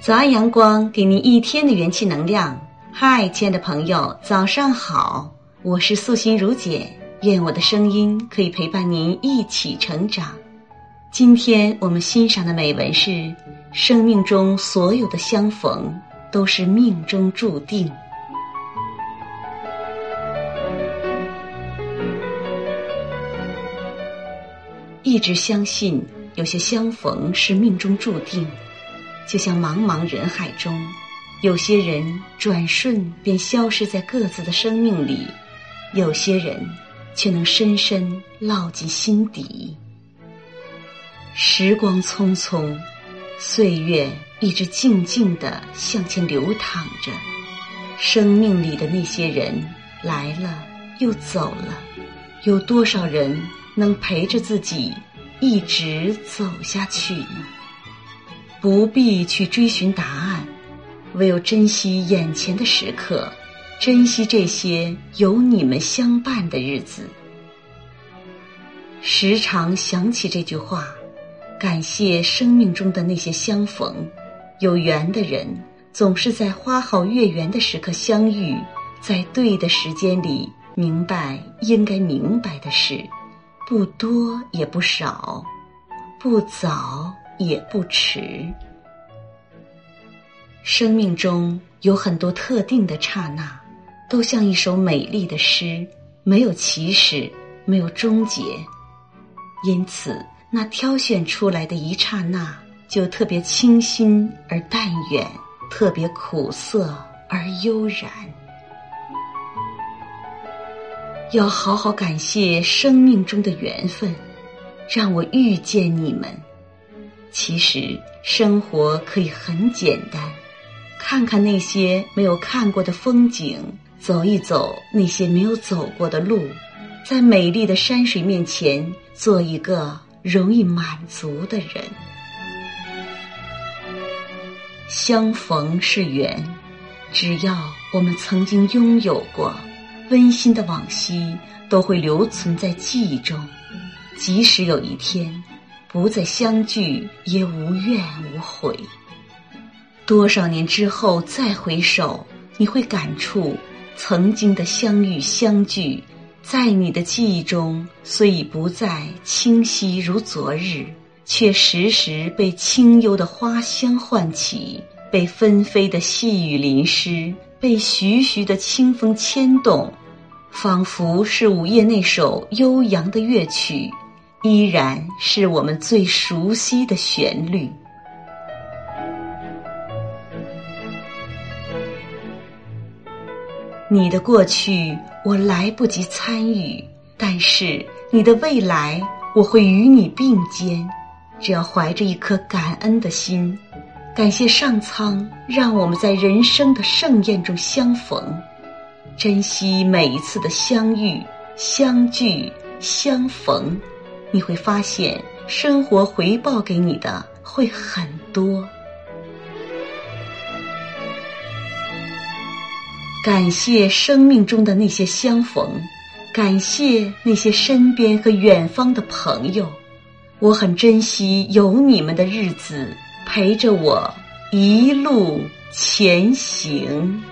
早安，阳光，给您一天的元气能量。嗨，亲爱的朋友，早上好！我是素心如姐，愿我的声音可以陪伴您一起成长。今天我们欣赏的美文是：生命中所有的相逢都是命中注定。一直相信，有些相逢是命中注定。就像茫茫人海中，有些人转瞬便消失在各自的生命里，有些人却能深深烙进心底。时光匆匆，岁月一直静静地向前流淌着，生命里的那些人来了又走了，有多少人能陪着自己一直走下去呢？不必去追寻答案，唯有珍惜眼前的时刻，珍惜这些有你们相伴的日子。时常想起这句话，感谢生命中的那些相逢。有缘的人总是在花好月圆的时刻相遇，在对的时间里明白应该明白的事，不多也不少，不早。也不迟。生命中有很多特定的刹那，都像一首美丽的诗，没有起始，没有终结。因此，那挑选出来的一刹那，就特别清新而淡远，特别苦涩而悠然。要好好感谢生命中的缘分，让我遇见你们。其实生活可以很简单，看看那些没有看过的风景，走一走那些没有走过的路，在美丽的山水面前，做一个容易满足的人。相逢是缘，只要我们曾经拥有过温馨的往昔，都会留存在记忆中，即使有一天。不再相聚，也无怨无悔。多少年之后再回首，你会感触曾经的相遇相聚，在你的记忆中虽已不再清晰如昨日，却时时被清幽的花香唤起，被纷飞的细雨淋湿，被徐徐的清风牵动，仿佛是午夜那首悠扬的乐曲。依然是我们最熟悉的旋律。你的过去我来不及参与，但是你的未来我会与你并肩。只要怀着一颗感恩的心，感谢上苍让我们在人生的盛宴中相逢，珍惜每一次的相遇、相聚、相逢。你会发现，生活回报给你的会很多。感谢生命中的那些相逢，感谢那些身边和远方的朋友，我很珍惜有你们的日子，陪着我一路前行。